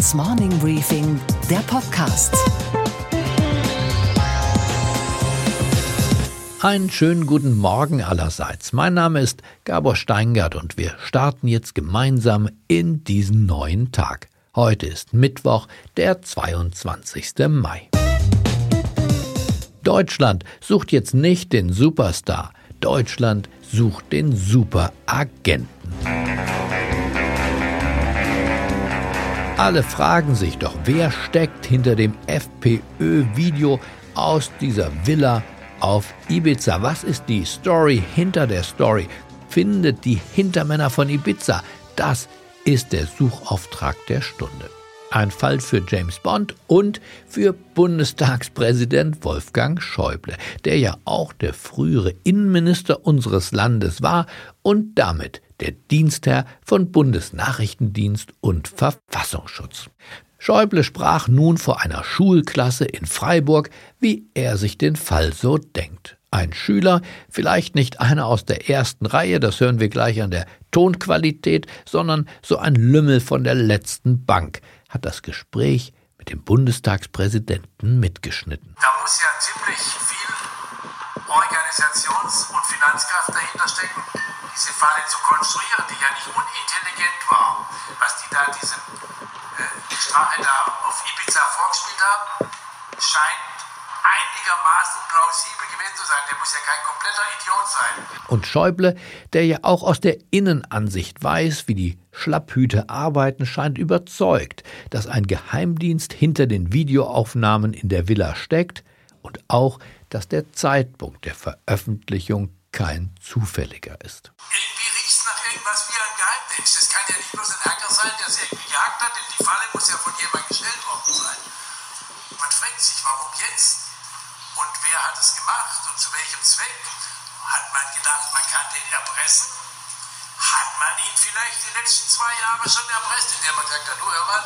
Handelsblatts Morning Briefing, der Podcast. Einen schönen guten Morgen allerseits. Mein Name ist Gabor Steingart und wir starten jetzt gemeinsam in diesen neuen Tag. Heute ist Mittwoch, der 22. Mai. Deutschland sucht jetzt nicht den Superstar. Deutschland sucht den Superagenten. Alle fragen sich doch, wer steckt hinter dem FPÖ-Video aus dieser Villa auf Ibiza? Was ist die Story hinter der Story? Findet die Hintermänner von Ibiza. Das ist der Suchauftrag der Stunde. Ein Fall für James Bond und für Bundestagspräsident Wolfgang Schäuble, der ja auch der frühere Innenminister unseres Landes war und damit der Dienstherr von Bundesnachrichtendienst und Verfassungsschutz. Schäuble sprach nun vor einer Schulklasse in Freiburg, wie er sich den Fall so denkt. Ein Schüler, vielleicht nicht einer aus der ersten Reihe, das hören wir gleich an der Tonqualität, sondern so ein Lümmel von der letzten Bank, hat das Gespräch mit dem Bundestagspräsidenten mitgeschnitten. Da muss ja ziemlich viel Organisations- und Finanzkraft dahinter stecken, diese Falle zu konstruieren, die ja nicht unintelligent war. Was die da diesem äh, Strache da auf Ibiza vorgespielt haben, scheint einigermaßen plausibel gewesen zu sein. Der muss ja kein kompletter Idiot sein. Und Schäuble, der ja auch aus der Innenansicht weiß, wie die Schlapphüte arbeiten, scheint überzeugt, dass ein Geheimdienst hinter den Videoaufnahmen in der Villa steckt und auch, dass der Zeitpunkt der Veröffentlichung kein zufälliger ist. Irgendwie riecht es nach irgendwas wie ein Geheimdienst. Es kann ja nicht bloß ein Hacker sein, der es irgendwie gejagt hat, denn die Falle muss ja von jemandem gestellt worden sein. Man fragt sich, warum jetzt? Und wer hat es gemacht und zu welchem Zweck? Hat man gedacht, man kann den erpressen? Hat man ihn vielleicht die letzten zwei Jahre schon erpresst, indem man sagt, du hör mal,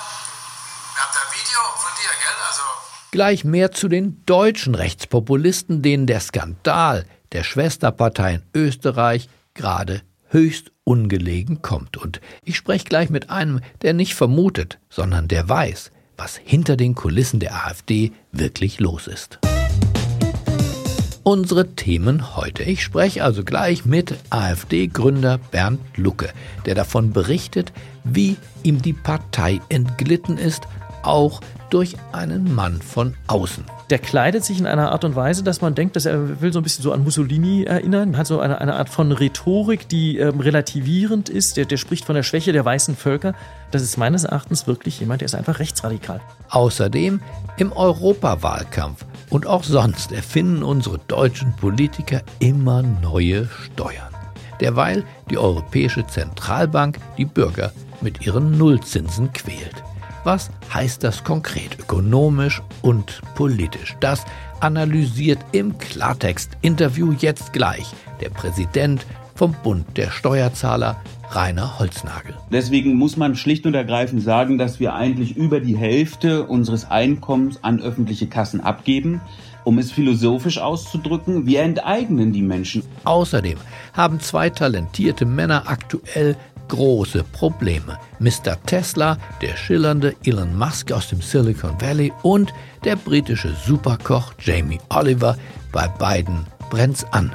wir haben da ein Video von dir, gell? Also Gleich mehr zu den deutschen Rechtspopulisten, denen der Skandal der Schwesterpartei in Österreich gerade höchst ungelegen kommt. Und ich spreche gleich mit einem, der nicht vermutet, sondern der weiß, was hinter den Kulissen der AfD wirklich los ist. Unsere Themen heute. Ich spreche also gleich mit AfD-Gründer Bernd Lucke, der davon berichtet, wie ihm die Partei entglitten ist, auch durch einen Mann von außen. Der kleidet sich in einer Art und Weise, dass man denkt, dass er will so ein bisschen so an Mussolini erinnern, hat so eine, eine Art von Rhetorik, die ähm, relativierend ist. Der, der spricht von der Schwäche der weißen Völker. Das ist meines Erachtens wirklich jemand, der ist einfach rechtsradikal. Außerdem im Europawahlkampf und auch sonst erfinden unsere deutschen Politiker immer neue Steuern. Derweil die Europäische Zentralbank die Bürger mit ihren Nullzinsen quält. Was heißt das konkret ökonomisch und politisch? Das analysiert im Klartext-Interview jetzt gleich der Präsident vom Bund der Steuerzahler, Rainer Holznagel. Deswegen muss man schlicht und ergreifend sagen, dass wir eigentlich über die Hälfte unseres Einkommens an öffentliche Kassen abgeben. Um es philosophisch auszudrücken, wir enteignen die Menschen. Außerdem haben zwei talentierte Männer aktuell große Probleme. Mr. Tesla, der schillernde Elon Musk aus dem Silicon Valley und der britische Superkoch Jamie Oliver, bei beiden brennt's an.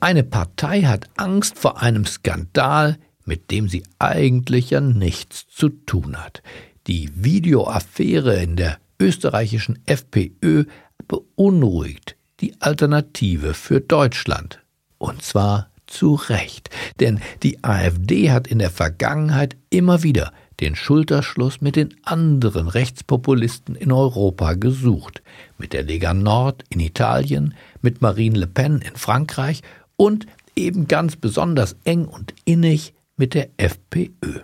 Eine Partei hat Angst vor einem Skandal, mit dem sie eigentlich ja nichts zu tun hat. Die Videoaffäre in der österreichischen FPÖ beunruhigt die Alternative für Deutschland. Und zwar zu Recht. Denn die AfD hat in der Vergangenheit immer wieder den Schulterschluss mit den anderen Rechtspopulisten in Europa gesucht. Mit der Lega Nord in Italien, mit Marine Le Pen in Frankreich und eben ganz besonders eng und innig mit der FPÖ.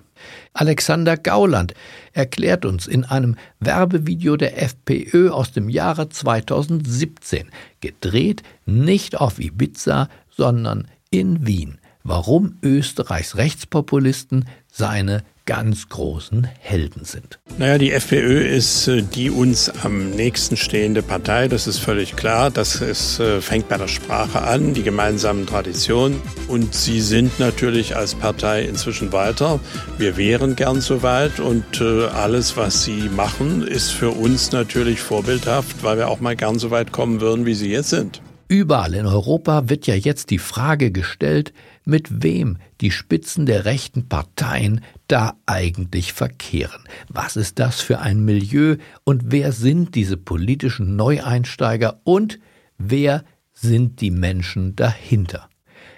Alexander Gauland erklärt uns in einem Werbevideo der FPÖ aus dem Jahre 2017, gedreht nicht auf Ibiza, sondern in Wien, warum Österreichs Rechtspopulisten seine ganz großen Helden sind. Naja, die FPÖ ist äh, die uns am nächsten stehende Partei, das ist völlig klar. Das ist, äh, fängt bei der Sprache an, die gemeinsamen Traditionen. Und sie sind natürlich als Partei inzwischen weiter. Wir wären gern so weit und äh, alles, was sie machen, ist für uns natürlich vorbildhaft, weil wir auch mal gern so weit kommen würden, wie sie jetzt sind. Überall in Europa wird ja jetzt die Frage gestellt, mit wem die Spitzen der rechten Parteien da eigentlich verkehren. Was ist das für ein Milieu und wer sind diese politischen Neueinsteiger und wer sind die Menschen dahinter?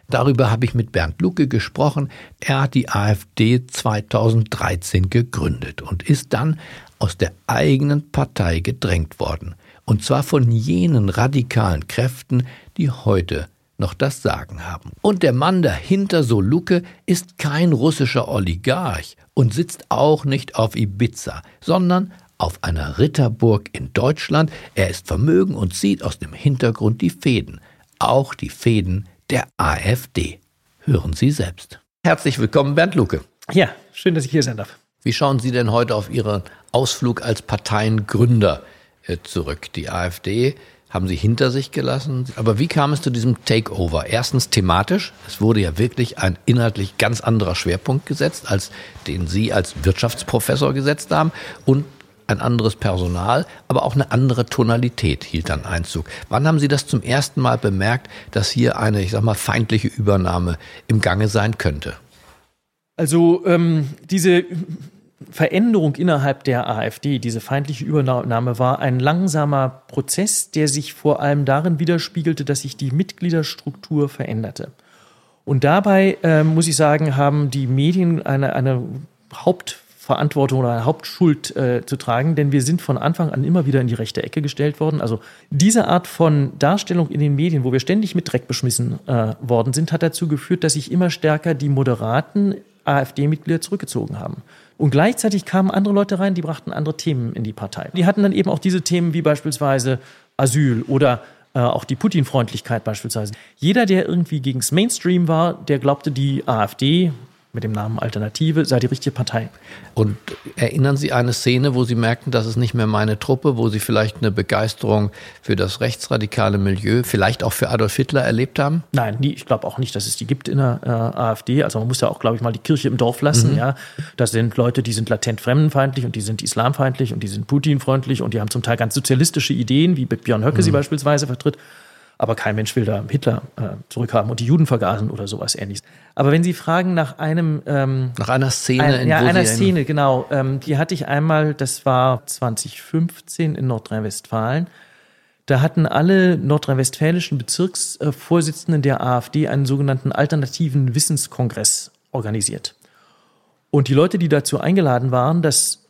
Darüber habe ich mit Bernd Lucke gesprochen. Er hat die AfD 2013 gegründet und ist dann aus der eigenen Partei gedrängt worden. Und zwar von jenen radikalen Kräften, die heute noch das Sagen haben. Und der Mann dahinter, so Lucke, ist kein russischer Oligarch und sitzt auch nicht auf Ibiza, sondern auf einer Ritterburg in Deutschland. Er ist vermögen und sieht aus dem Hintergrund die Fäden, auch die Fäden der AfD. Hören Sie selbst. Herzlich willkommen, Bernd Lucke. Ja, schön, dass ich hier sein darf. Wie schauen Sie denn heute auf Ihren Ausflug als Parteiengründer zurück. Die AfD haben sie hinter sich gelassen. Aber wie kam es zu diesem Takeover? Erstens thematisch. Es wurde ja wirklich ein inhaltlich ganz anderer Schwerpunkt gesetzt, als den Sie als Wirtschaftsprofessor gesetzt haben. Und ein anderes Personal, aber auch eine andere Tonalität hielt dann Einzug. Wann haben Sie das zum ersten Mal bemerkt, dass hier eine, ich sag mal, feindliche Übernahme im Gange sein könnte? Also ähm, diese Veränderung innerhalb der AfD, diese feindliche Übernahme, war ein langsamer Prozess, der sich vor allem darin widerspiegelte, dass sich die Mitgliederstruktur veränderte. Und dabei, äh, muss ich sagen, haben die Medien eine, eine Hauptverantwortung oder eine Hauptschuld äh, zu tragen, denn wir sind von Anfang an immer wieder in die rechte Ecke gestellt worden. Also diese Art von Darstellung in den Medien, wo wir ständig mit Dreck beschmissen äh, worden sind, hat dazu geführt, dass sich immer stärker die moderaten AfD-Mitglieder zurückgezogen haben. Und gleichzeitig kamen andere Leute rein, die brachten andere Themen in die Partei. Die hatten dann eben auch diese Themen wie beispielsweise Asyl oder äh, auch die Putin-Freundlichkeit beispielsweise. Jeder, der irgendwie gegen das Mainstream war, der glaubte, die AfD, mit dem Namen Alternative sei die richtige Partei. Und erinnern Sie eine Szene, wo Sie merkten, das ist nicht mehr meine Truppe, wo Sie vielleicht eine Begeisterung für das rechtsradikale Milieu, vielleicht auch für Adolf Hitler erlebt haben? Nein, nie, ich glaube auch nicht, dass es die gibt in der äh, AfD. Also man muss ja auch, glaube ich, mal die Kirche im Dorf lassen. Mhm. Ja, das sind Leute, die sind latent fremdenfeindlich und die sind islamfeindlich und die sind Putin-freundlich und die haben zum Teil ganz sozialistische Ideen, wie Björn Höcke mhm. sie beispielsweise vertritt aber kein Mensch will da Hitler äh, zurückhaben und die Juden vergasen oder sowas ähnliches. Aber wenn Sie fragen nach einem ähm, nach einer Szene, ein, ja, einer Szene, genau, ähm, die hatte ich einmal, das war 2015 in Nordrhein-Westfalen. Da hatten alle nordrhein-westfälischen Bezirksvorsitzenden der AfD einen sogenannten alternativen Wissenskongress organisiert. Und die Leute, die dazu eingeladen waren, das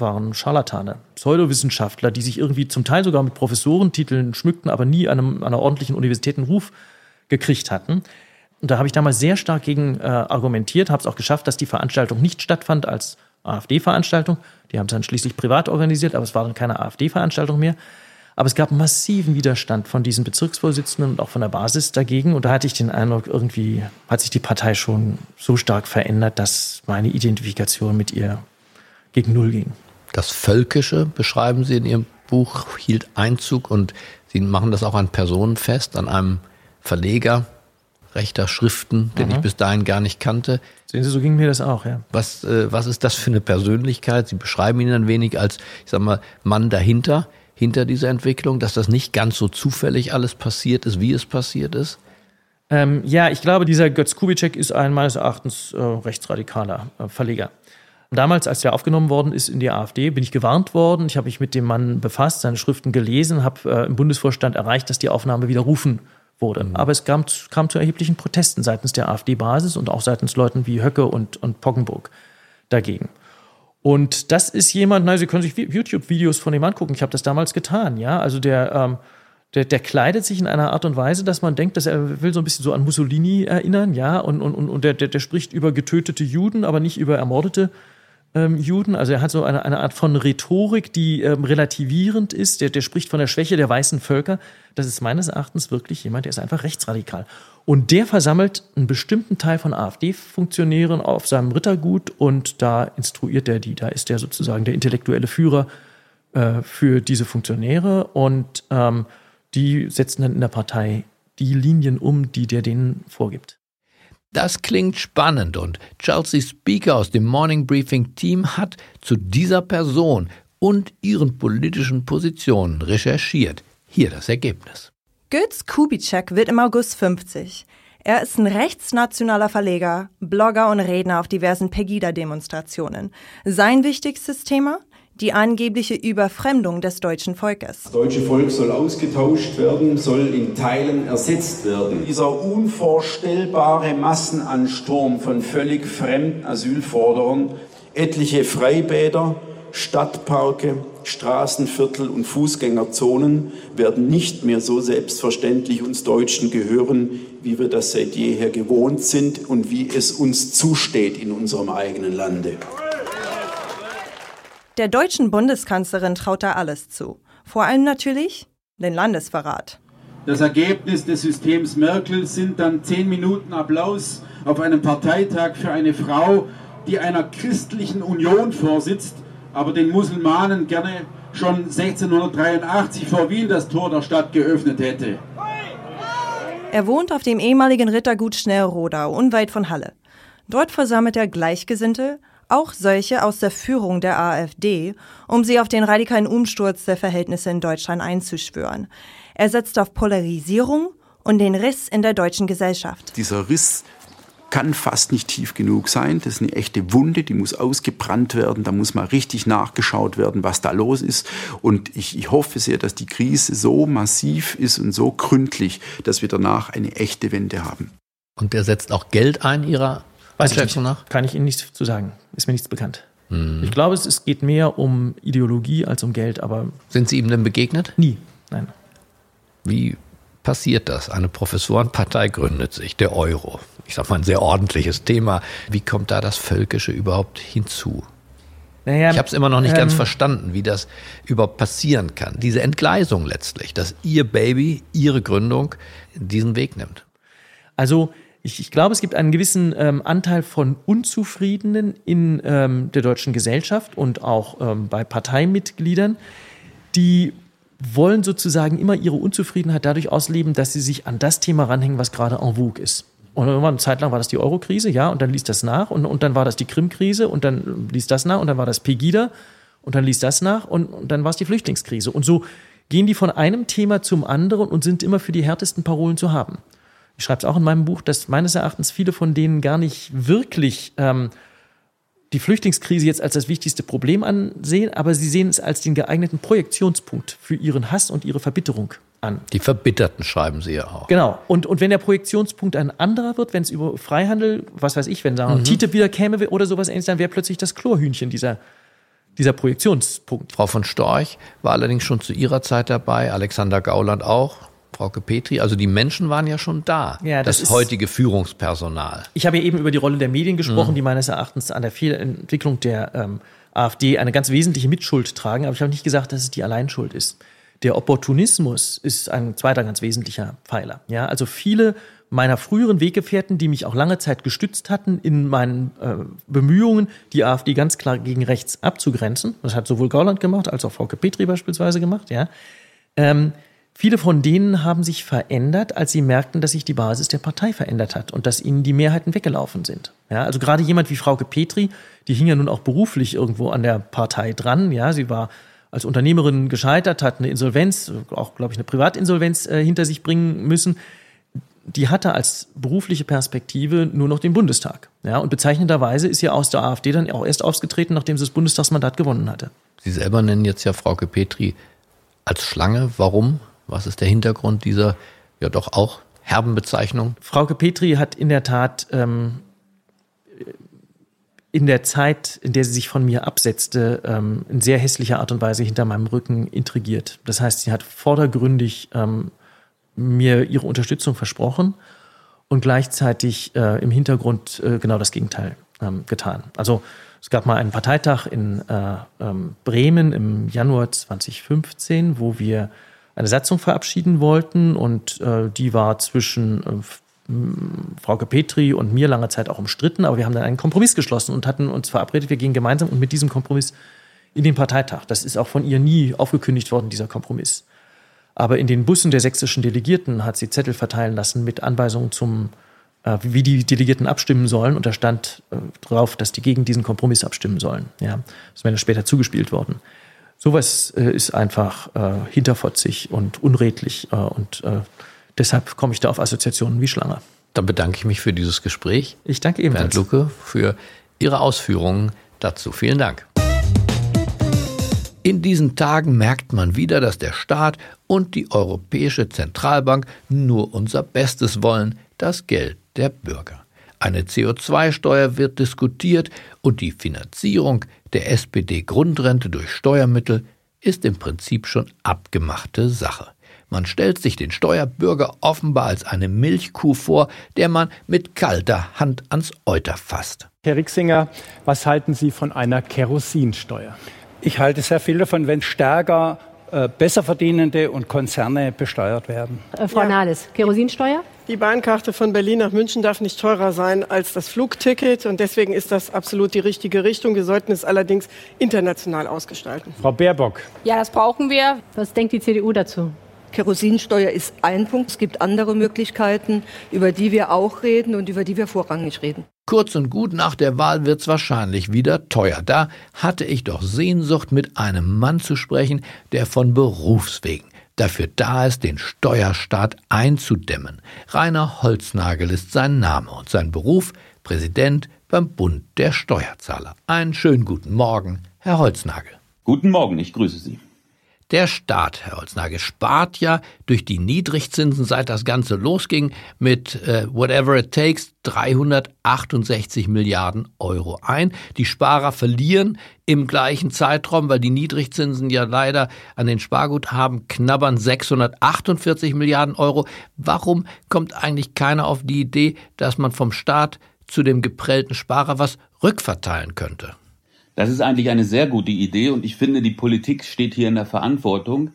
waren Scharlatane, Pseudowissenschaftler, die sich irgendwie zum Teil sogar mit Professorentiteln schmückten, aber nie einem, einer ordentlichen Universität einen Ruf gekriegt hatten. Und da habe ich damals sehr stark gegen äh, argumentiert, habe es auch geschafft, dass die Veranstaltung nicht stattfand als AfD-Veranstaltung. Die haben es dann schließlich privat organisiert, aber es war dann keine AfD-Veranstaltung mehr. Aber es gab massiven Widerstand von diesen Bezirksvorsitzenden und auch von der Basis dagegen. Und da hatte ich den Eindruck, irgendwie hat sich die Partei schon so stark verändert, dass meine Identifikation mit ihr gegen Null ging. Das Völkische beschreiben Sie in Ihrem Buch, hielt Einzug und Sie machen das auch an Personen fest, an einem Verleger rechter Schriften, den mhm. ich bis dahin gar nicht kannte. Sehen Sie, so ging mir das auch, ja. Was, äh, was ist das für eine Persönlichkeit? Sie beschreiben ihn ein wenig als, ich sag mal, Mann dahinter, hinter dieser Entwicklung, dass das nicht ganz so zufällig alles passiert ist, wie es passiert ist? Ähm, ja, ich glaube, dieser Götz Kubitschek ist ein meines Erachtens äh, rechtsradikaler äh, Verleger. Damals, als er aufgenommen worden ist in die AfD, bin ich gewarnt worden. Ich habe mich mit dem Mann befasst, seine Schriften gelesen, habe äh, im Bundesvorstand erreicht, dass die Aufnahme widerrufen wurde. Mhm. Aber es kam, kam, zu erheblichen Protesten seitens der AfD-Basis und auch seitens Leuten wie Höcke und, und Poggenburg dagegen. Und das ist jemand, na, Sie können sich YouTube-Videos von dem angucken. Ich habe das damals getan, ja. Also der, ähm, der, der, kleidet sich in einer Art und Weise, dass man denkt, dass er will so ein bisschen so an Mussolini erinnern, ja. Und, und, und der, der, der spricht über getötete Juden, aber nicht über ermordete ähm, Juden. Also er hat so eine, eine Art von Rhetorik, die ähm, relativierend ist. Der, der spricht von der Schwäche der weißen Völker. Das ist meines Erachtens wirklich jemand, der ist einfach rechtsradikal. Und der versammelt einen bestimmten Teil von AfD-Funktionären auf seinem Rittergut und da instruiert er die. Da ist er sozusagen der intellektuelle Führer äh, für diese Funktionäre und ähm, die setzen dann in der Partei die Linien um, die der denen vorgibt. Das klingt spannend und Chelsea Speaker aus dem Morning Briefing Team hat zu dieser Person und ihren politischen Positionen recherchiert. Hier das Ergebnis. Götz Kubitschek wird im August 50. Er ist ein rechtsnationaler Verleger, Blogger und Redner auf diversen Pegida-Demonstrationen. Sein wichtigstes Thema? Die angebliche Überfremdung des deutschen Volkes. Das deutsche Volk soll ausgetauscht werden, soll in Teilen ersetzt werden. Dieser unvorstellbare Massenansturm von völlig fremden Asylforderern, etliche Freibäder, Stadtparke, Straßenviertel und Fußgängerzonen werden nicht mehr so selbstverständlich uns Deutschen gehören, wie wir das seit jeher gewohnt sind und wie es uns zusteht in unserem eigenen Lande. Der deutschen Bundeskanzlerin traut er alles zu. Vor allem natürlich den Landesverrat. Das Ergebnis des Systems Merkel sind dann zehn Minuten Applaus auf einem Parteitag für eine Frau, die einer christlichen Union vorsitzt, aber den Musulmanen gerne schon 1683 vor Wien das Tor der Stadt geöffnet hätte. Er wohnt auf dem ehemaligen Rittergut Schnellrodau, unweit von Halle. Dort versammelt er Gleichgesinnte, auch solche aus der Führung der AfD, um sie auf den radikalen Umsturz der Verhältnisse in Deutschland einzuschwören. Er setzt auf Polarisierung und den Riss in der deutschen Gesellschaft. Dieser Riss kann fast nicht tief genug sein. Das ist eine echte Wunde, die muss ausgebrannt werden. Da muss mal richtig nachgeschaut werden, was da los ist. Und ich, ich hoffe sehr, dass die Krise so massiv ist und so gründlich, dass wir danach eine echte Wende haben. Und der setzt auch Geld ein, Ihrer Weiß ich nicht. nach? Kann ich Ihnen nichts zu sagen. Ist mir nichts bekannt. Ich glaube, es, es geht mehr um Ideologie als um Geld, aber Sind Sie ihm denn begegnet? nie. Nein. Wie passiert das? Eine Professorenpartei gründet sich, der Euro. Ich sag mal ein sehr ordentliches Thema. Wie kommt da das Völkische überhaupt hinzu? Naja, Ich habe es immer noch nicht ganz ähm, verstanden, wie das überhaupt passieren kann. Diese Entgleisung letztlich, dass Ihr Baby, Ihre Gründung diesen Weg nimmt. Also ich, ich glaube, es gibt einen gewissen ähm, Anteil von Unzufriedenen in ähm, der deutschen Gesellschaft und auch ähm, bei Parteimitgliedern, die wollen sozusagen immer ihre Unzufriedenheit dadurch ausleben, dass sie sich an das Thema ranhängen, was gerade en vogue ist. Und irgendwann eine Zeit lang war das die Euro-Krise, ja, und dann ließ das nach und, und dann war das die Krim-Krise und dann ließ das nach und dann war das Pegida und dann ließ das nach und, und dann war es die Flüchtlingskrise. Und so gehen die von einem Thema zum anderen und sind immer für die härtesten Parolen zu haben. Ich schreibe es auch in meinem Buch, dass meines Erachtens viele von denen gar nicht wirklich ähm, die Flüchtlingskrise jetzt als das wichtigste Problem ansehen, aber sie sehen es als den geeigneten Projektionspunkt für ihren Hass und ihre Verbitterung an. Die Verbitterten schreiben Sie ja auch. Genau. Und, und wenn der Projektionspunkt ein anderer wird, wenn es über Freihandel, was weiß ich, wenn sagen wir, TTIP wieder käme oder sowas ähnliches, dann wäre plötzlich das Chlorhühnchen dieser, dieser Projektionspunkt. Frau von Storch war allerdings schon zu ihrer Zeit dabei, Alexander Gauland auch, Frauke Petri. Also die Menschen waren ja schon da. Ja, das das heutige Führungspersonal. Ich habe ja eben über die Rolle der Medien gesprochen, die meines Erachtens an der Fehlentwicklung der ähm, AfD eine ganz wesentliche Mitschuld tragen. Aber ich habe nicht gesagt, dass es die Alleinschuld ist. Der Opportunismus ist ein zweiter ganz wesentlicher Pfeiler. Ja, also viele meiner früheren Weggefährten, die mich auch lange Zeit gestützt hatten in meinen äh, Bemühungen, die AfD ganz klar gegen rechts abzugrenzen. Das hat sowohl Gauland gemacht als auch Frauke Petri beispielsweise gemacht. Ja, ähm, Viele von denen haben sich verändert, als sie merkten, dass sich die Basis der Partei verändert hat und dass ihnen die Mehrheiten weggelaufen sind. Ja, also gerade jemand wie Frauke Petri, die hing ja nun auch beruflich irgendwo an der Partei dran. Ja, sie war als Unternehmerin gescheitert, hat eine Insolvenz, auch glaube ich eine Privatinsolvenz äh, hinter sich bringen müssen. Die hatte als berufliche Perspektive nur noch den Bundestag. Ja, und bezeichnenderweise ist sie aus der AfD dann auch erst ausgetreten, nachdem sie das Bundestagsmandat gewonnen hatte. Sie selber nennen jetzt ja Frauke Petri als Schlange. Warum? Was ist der Hintergrund dieser ja doch auch herben Bezeichnung? Frauke Petri hat in der Tat ähm, in der Zeit, in der sie sich von mir absetzte, ähm, in sehr hässlicher Art und Weise hinter meinem Rücken intrigiert. Das heißt, sie hat vordergründig ähm, mir ihre Unterstützung versprochen und gleichzeitig äh, im Hintergrund äh, genau das Gegenteil ähm, getan. Also es gab mal einen Parteitag in äh, ähm, Bremen im Januar 2015, wo wir eine Satzung verabschieden wollten und äh, die war zwischen äh, Frau Petri und mir lange Zeit auch umstritten, aber wir haben dann einen Kompromiss geschlossen und hatten uns verabredet, wir gehen gemeinsam und mit diesem Kompromiss in den Parteitag. Das ist auch von ihr nie aufgekündigt worden, dieser Kompromiss. Aber in den Bussen der sächsischen Delegierten hat sie Zettel verteilen lassen mit Anweisungen zum, äh, wie die Delegierten abstimmen sollen. Und da stand äh, drauf, dass die gegen diesen Kompromiss abstimmen sollen. Ja, das wäre dann später zugespielt worden. Sowas äh, ist einfach äh, hinterfotzig und unredlich. Äh, und äh, deshalb komme ich da auf Assoziationen wie Schlange. Dann bedanke ich mich für dieses Gespräch. Ich danke ebenfalls. Bernd Lucke für Ihre Ausführungen dazu. Vielen Dank. In diesen Tagen merkt man wieder, dass der Staat und die Europäische Zentralbank nur unser Bestes wollen, das Geld der Bürger. Eine CO2-Steuer wird diskutiert und die Finanzierung der SPD-Grundrente durch Steuermittel ist im Prinzip schon abgemachte Sache. Man stellt sich den Steuerbürger offenbar als eine Milchkuh vor, der man mit kalter Hand ans Euter fasst. Herr Rixinger, was halten Sie von einer Kerosinsteuer? Ich halte sehr viel davon, wenn stärker äh, besser verdienende und Konzerne besteuert werden. Äh, Frau ja. Nahles, Kerosinsteuer? Die Bahnkarte von Berlin nach München darf nicht teurer sein als das Flugticket und deswegen ist das absolut die richtige Richtung. Wir sollten es allerdings international ausgestalten. Frau Baerbock. Ja, das brauchen wir. Was denkt die CDU dazu? Kerosinsteuer ist ein Punkt. Es gibt andere Möglichkeiten, über die wir auch reden und über die wir vorrangig reden. Kurz und gut, nach der Wahl wird's wahrscheinlich wieder teuer. Da hatte ich doch Sehnsucht, mit einem Mann zu sprechen, der von Berufswegen dafür da ist, den Steuerstaat einzudämmen. Rainer Holznagel ist sein Name und sein Beruf Präsident beim Bund der Steuerzahler. Einen schönen guten Morgen, Herr Holznagel. Guten Morgen, ich grüße Sie. Der Staat, Herr Holznagel, spart ja durch die Niedrigzinsen, seit das Ganze losging, mit äh, Whatever It Takes 368 Milliarden Euro ein. Die Sparer verlieren im gleichen Zeitraum, weil die Niedrigzinsen ja leider an den Sparguthaben knabbern 648 Milliarden Euro. Warum kommt eigentlich keiner auf die Idee, dass man vom Staat zu dem geprellten Sparer was rückverteilen könnte? Das ist eigentlich eine sehr gute Idee und ich finde, die Politik steht hier in der Verantwortung.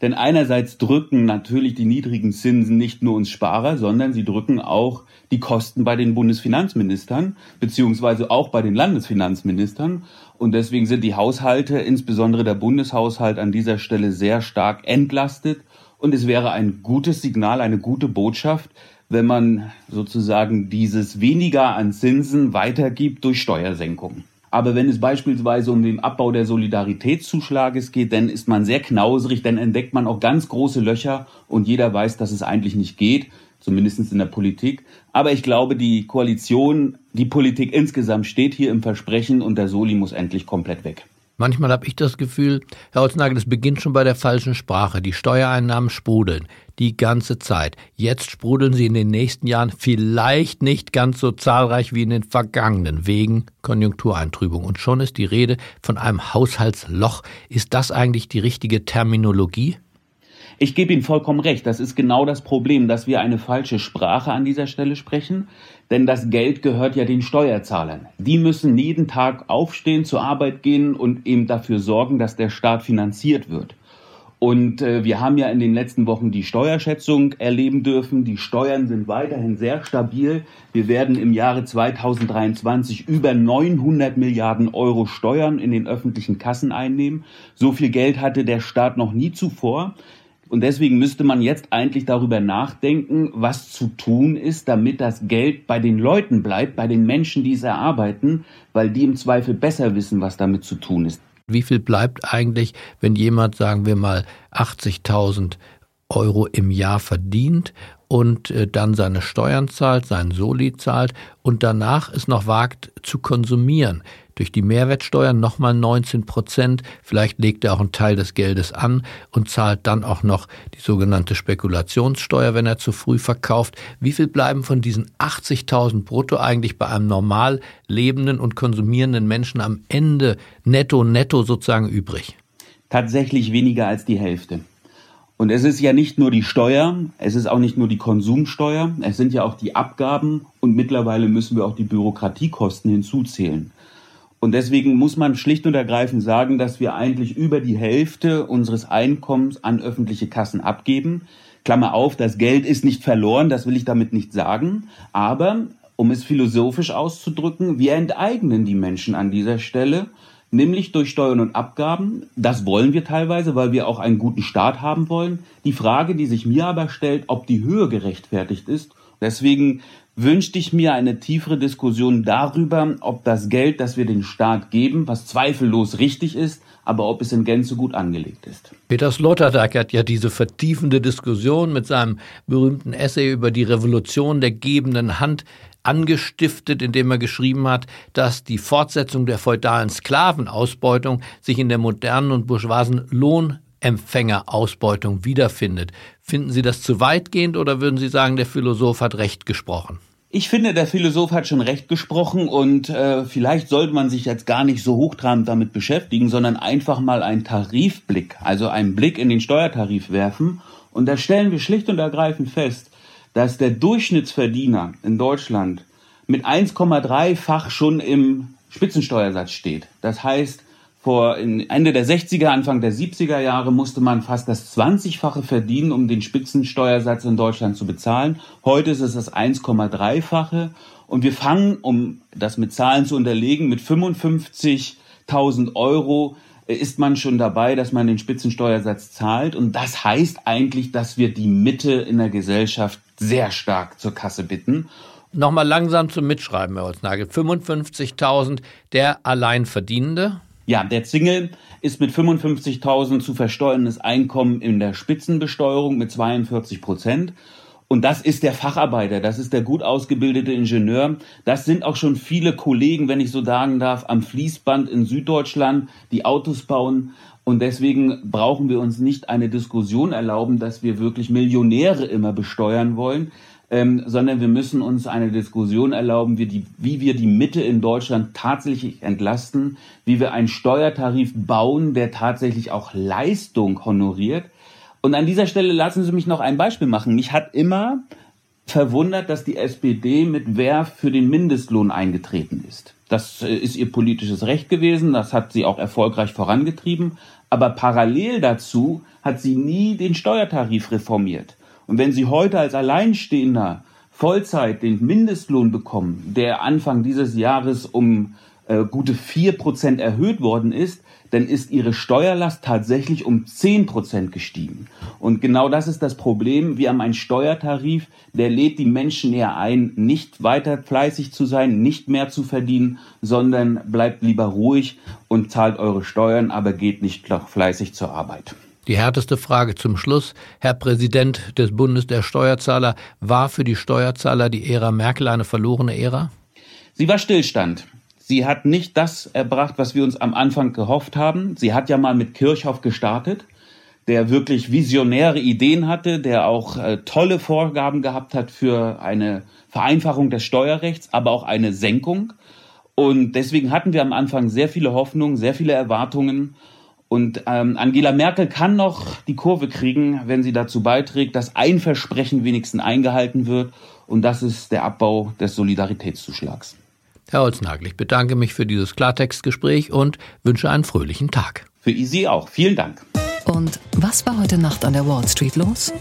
Denn einerseits drücken natürlich die niedrigen Zinsen nicht nur uns Sparer, sondern sie drücken auch die Kosten bei den Bundesfinanzministern, beziehungsweise auch bei den Landesfinanzministern. Und deswegen sind die Haushalte, insbesondere der Bundeshaushalt, an dieser Stelle sehr stark entlastet. Und es wäre ein gutes Signal, eine gute Botschaft, wenn man sozusagen dieses weniger an Zinsen weitergibt durch Steuersenkungen. Aber wenn es beispielsweise um den Abbau der Solidaritätszuschlages geht, dann ist man sehr knauserig, dann entdeckt man auch ganz große Löcher und jeder weiß, dass es eigentlich nicht geht, zumindest in der Politik. Aber ich glaube, die Koalition, die Politik insgesamt steht hier im Versprechen und der Soli muss endlich komplett weg. Manchmal habe ich das Gefühl, Herr Holznagel, es beginnt schon bei der falschen Sprache. Die Steuereinnahmen sprudeln die ganze Zeit. Jetzt sprudeln sie in den nächsten Jahren vielleicht nicht ganz so zahlreich wie in den vergangenen, wegen Konjunktureintrübung. Und schon ist die Rede von einem Haushaltsloch. Ist das eigentlich die richtige Terminologie? Ich gebe Ihnen vollkommen recht. Das ist genau das Problem, dass wir eine falsche Sprache an dieser Stelle sprechen. Denn das Geld gehört ja den Steuerzahlern. Die müssen jeden Tag aufstehen, zur Arbeit gehen und eben dafür sorgen, dass der Staat finanziert wird. Und äh, wir haben ja in den letzten Wochen die Steuerschätzung erleben dürfen. Die Steuern sind weiterhin sehr stabil. Wir werden im Jahre 2023 über 900 Milliarden Euro Steuern in den öffentlichen Kassen einnehmen. So viel Geld hatte der Staat noch nie zuvor. Und deswegen müsste man jetzt eigentlich darüber nachdenken, was zu tun ist, damit das Geld bei den Leuten bleibt, bei den Menschen, die es erarbeiten, weil die im Zweifel besser wissen, was damit zu tun ist. Wie viel bleibt eigentlich, wenn jemand, sagen wir mal, 80.000 Euro im Jahr verdient und äh, dann seine Steuern zahlt, seinen Soli zahlt und danach es noch wagt zu konsumieren. Durch die Mehrwertsteuer nochmal 19 Prozent. Vielleicht legt er auch einen Teil des Geldes an und zahlt dann auch noch die sogenannte Spekulationssteuer, wenn er zu früh verkauft. Wie viel bleiben von diesen 80.000 brutto eigentlich bei einem normal lebenden und konsumierenden Menschen am Ende netto, netto sozusagen übrig? Tatsächlich weniger als die Hälfte. Und es ist ja nicht nur die Steuer, es ist auch nicht nur die Konsumsteuer, es sind ja auch die Abgaben und mittlerweile müssen wir auch die Bürokratiekosten hinzuzählen. Und deswegen muss man schlicht und ergreifend sagen, dass wir eigentlich über die Hälfte unseres Einkommens an öffentliche Kassen abgeben. Klammer auf, das Geld ist nicht verloren, das will ich damit nicht sagen. Aber, um es philosophisch auszudrücken, wir enteignen die Menschen an dieser Stelle nämlich durch Steuern und Abgaben. Das wollen wir teilweise, weil wir auch einen guten Staat haben wollen. Die Frage, die sich mir aber stellt, ob die Höhe gerechtfertigt ist. Deswegen wünschte ich mir eine tiefere Diskussion darüber, ob das Geld, das wir den Staat geben, was zweifellos richtig ist, aber ob es in Gänze gut angelegt ist. Peter Sloterdijk hat ja diese vertiefende Diskussion mit seinem berühmten Essay über die Revolution der gebenden Hand angestiftet, indem er geschrieben hat, dass die Fortsetzung der feudalen Sklavenausbeutung sich in der modernen und bourgeoisen Lohnempfängerausbeutung wiederfindet. Finden Sie das zu weitgehend oder würden Sie sagen, der Philosoph hat recht gesprochen? Ich finde, der Philosoph hat schon recht gesprochen und äh, vielleicht sollte man sich jetzt gar nicht so hochtrabend damit beschäftigen, sondern einfach mal einen Tarifblick, also einen Blick in den Steuertarif werfen. Und da stellen wir schlicht und ergreifend fest, dass der Durchschnittsverdiener in Deutschland mit 1,3-fach schon im Spitzensteuersatz steht. Das heißt, vor Ende der 60er, Anfang der 70er Jahre musste man fast das 20-fache verdienen, um den Spitzensteuersatz in Deutschland zu bezahlen. Heute ist es das 1,3-fache. Und wir fangen, um das mit Zahlen zu unterlegen, mit 55.000 Euro ist man schon dabei, dass man den Spitzensteuersatz zahlt. Und das heißt eigentlich, dass wir die Mitte in der Gesellschaft sehr stark zur Kasse bitten. Nochmal langsam zum Mitschreiben, Herr Holznagel. 55.000 der Alleinverdienende. Ja, der Single ist mit 55.000 zu versteuerndes Einkommen in der Spitzenbesteuerung mit 42 Prozent. Und das ist der Facharbeiter, das ist der gut ausgebildete Ingenieur. Das sind auch schon viele Kollegen, wenn ich so sagen darf, am Fließband in Süddeutschland, die Autos bauen. Und deswegen brauchen wir uns nicht eine Diskussion erlauben, dass wir wirklich Millionäre immer besteuern wollen, ähm, sondern wir müssen uns eine Diskussion erlauben, wie, die, wie wir die Mitte in Deutschland tatsächlich entlasten, wie wir einen Steuertarif bauen, der tatsächlich auch Leistung honoriert und an dieser Stelle lassen Sie mich noch ein Beispiel machen. Mich hat immer verwundert, dass die SPD mit Werf für den Mindestlohn eingetreten ist. Das äh, ist ihr politisches Recht gewesen, das hat sie auch erfolgreich vorangetrieben, aber parallel dazu hat sie nie den Steuertarif reformiert. Und wenn Sie heute als Alleinstehender Vollzeit den Mindestlohn bekommen, der Anfang dieses Jahres um äh, gute vier Prozent erhöht worden ist, dann ist ihre Steuerlast tatsächlich um zehn Prozent gestiegen. Und genau das ist das Problem. Wir haben einen Steuertarif, der lädt die Menschen eher ein, nicht weiter fleißig zu sein, nicht mehr zu verdienen, sondern bleibt lieber ruhig und zahlt eure Steuern, aber geht nicht fleißig zur Arbeit. Die härteste Frage zum Schluss. Herr Präsident des Bundes der Steuerzahler, war für die Steuerzahler die Ära Merkel eine verlorene Ära? Sie war Stillstand. Sie hat nicht das erbracht, was wir uns am Anfang gehofft haben. Sie hat ja mal mit Kirchhoff gestartet, der wirklich visionäre Ideen hatte, der auch äh, tolle Vorgaben gehabt hat für eine Vereinfachung des Steuerrechts, aber auch eine Senkung. Und deswegen hatten wir am Anfang sehr viele Hoffnungen, sehr viele Erwartungen. Und ähm, Angela Merkel kann noch die Kurve kriegen, wenn sie dazu beiträgt, dass ein Versprechen wenigstens eingehalten wird. Und das ist der Abbau des Solidaritätszuschlags. Herr Holznagel, ich bedanke mich für dieses Klartextgespräch und wünsche einen fröhlichen Tag. Für Sie auch. Vielen Dank. Und was war heute Nacht an der Wall Street los?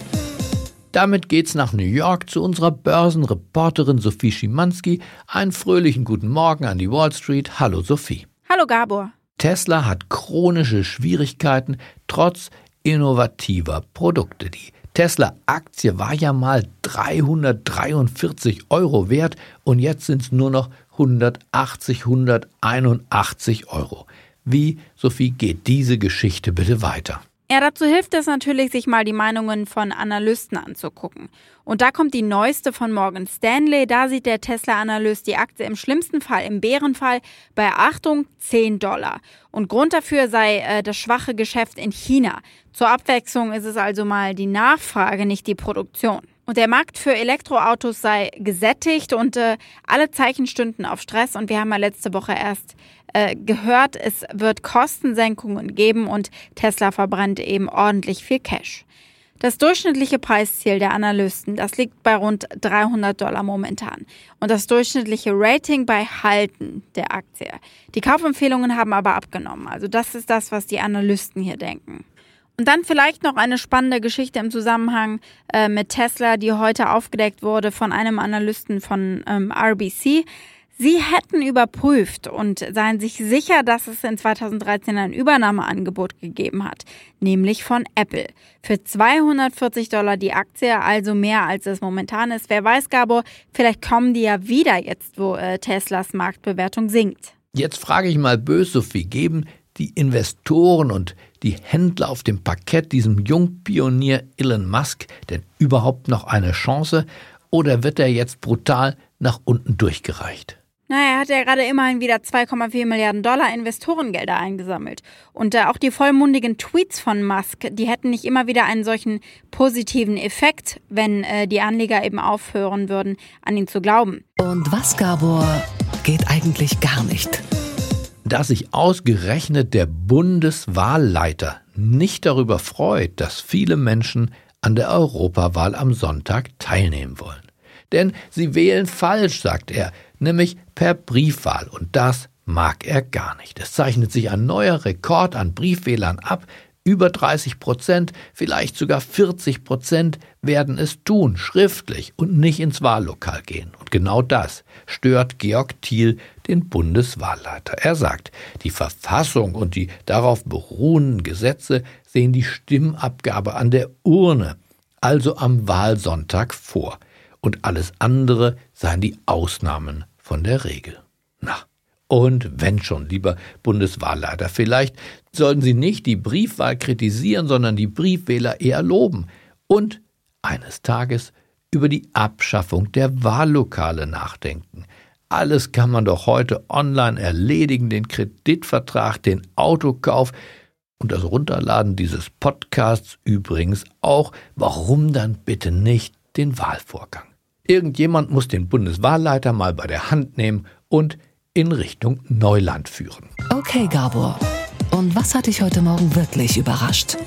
Damit geht's nach New York zu unserer Börsenreporterin Sophie Schimanski. Einen fröhlichen guten Morgen an die Wall Street. Hallo Sophie. Hallo Gabor. Tesla hat chronische Schwierigkeiten trotz innovativer Produkte. Die Tesla-Aktie war ja mal 343 Euro wert und jetzt sind es nur noch 180, 181 Euro. Wie, Sophie, geht diese Geschichte bitte weiter? Ja, dazu hilft es natürlich, sich mal die Meinungen von Analysten anzugucken. Und da kommt die neueste von Morgan Stanley. Da sieht der Tesla-Analyst die Aktie im schlimmsten Fall, im Bärenfall, bei Achtung 10 Dollar. Und Grund dafür sei äh, das schwache Geschäft in China. Zur Abwechslung ist es also mal die Nachfrage, nicht die Produktion. Und der Markt für Elektroautos sei gesättigt und äh, alle Zeichen stünden auf Stress. Und wir haben ja letzte Woche erst äh, gehört, es wird Kostensenkungen geben und Tesla verbrennt eben ordentlich viel Cash. Das durchschnittliche Preisziel der Analysten, das liegt bei rund 300 Dollar momentan. Und das durchschnittliche Rating bei Halten der Aktie. Die Kaufempfehlungen haben aber abgenommen. Also das ist das, was die Analysten hier denken. Und dann vielleicht noch eine spannende Geschichte im Zusammenhang äh, mit Tesla, die heute aufgedeckt wurde von einem Analysten von ähm, RBC. Sie hätten überprüft und seien sich sicher, dass es in 2013 ein Übernahmeangebot gegeben hat, nämlich von Apple. Für 240 Dollar die Aktie, also mehr als es momentan ist. Wer weiß, Gabor, vielleicht kommen die ja wieder jetzt, wo äh, Teslas Marktbewertung sinkt. Jetzt frage ich mal böse, Sophie, geben die Investoren und die Händler auf dem Parkett diesem Jungpionier Elon Musk denn überhaupt noch eine Chance oder wird er jetzt brutal nach unten durchgereicht? Na, er hat ja gerade immerhin wieder 2,4 Milliarden Dollar Investorengelder eingesammelt. Und äh, auch die vollmundigen Tweets von Musk, die hätten nicht immer wieder einen solchen positiven Effekt, wenn äh, die Anleger eben aufhören würden, an ihn zu glauben. Und was, Gabor, geht eigentlich gar nicht? Dass sich ausgerechnet der Bundeswahlleiter nicht darüber freut, dass viele Menschen an der Europawahl am Sonntag teilnehmen wollen. Denn sie wählen falsch, sagt er nämlich per Briefwahl. Und das mag er gar nicht. Es zeichnet sich ein neuer Rekord an Briefwählern ab. Über 30 Prozent, vielleicht sogar 40 Prozent werden es tun, schriftlich und nicht ins Wahllokal gehen. Und genau das stört Georg Thiel, den Bundeswahlleiter. Er sagt, die Verfassung und die darauf beruhenden Gesetze sehen die Stimmabgabe an der Urne, also am Wahlsonntag vor. Und alles andere seien die Ausnahmen von der Regel. Na, und wenn schon, lieber Bundeswahlleiter, vielleicht sollten Sie nicht die Briefwahl kritisieren, sondern die Briefwähler eher loben und eines Tages über die Abschaffung der Wahllokale nachdenken. Alles kann man doch heute online erledigen, den Kreditvertrag, den Autokauf und das Runterladen dieses Podcasts übrigens auch. Warum dann bitte nicht den Wahlvorgang? Irgendjemand muss den Bundeswahlleiter mal bei der Hand nehmen und in Richtung Neuland führen. Okay, Gabor. Und was hat dich heute Morgen wirklich überrascht?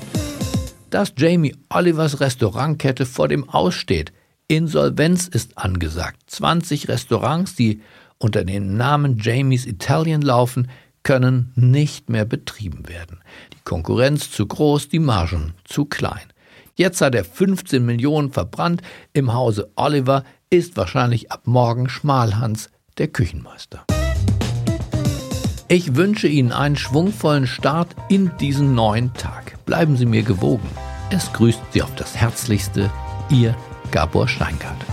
Dass Jamie Olivers Restaurantkette vor dem Aussteht. Insolvenz ist angesagt. 20 Restaurants, die unter dem Namen Jamie's Italian laufen, können nicht mehr betrieben werden. Die Konkurrenz zu groß, die Margen zu klein. Jetzt hat er 15 Millionen verbrannt. Im Hause Oliver ist wahrscheinlich ab morgen Schmalhans der Küchenmeister. Ich wünsche Ihnen einen schwungvollen Start in diesen neuen Tag. Bleiben Sie mir gewogen. Es grüßt Sie auf das Herzlichste, Ihr Gabor Steingart.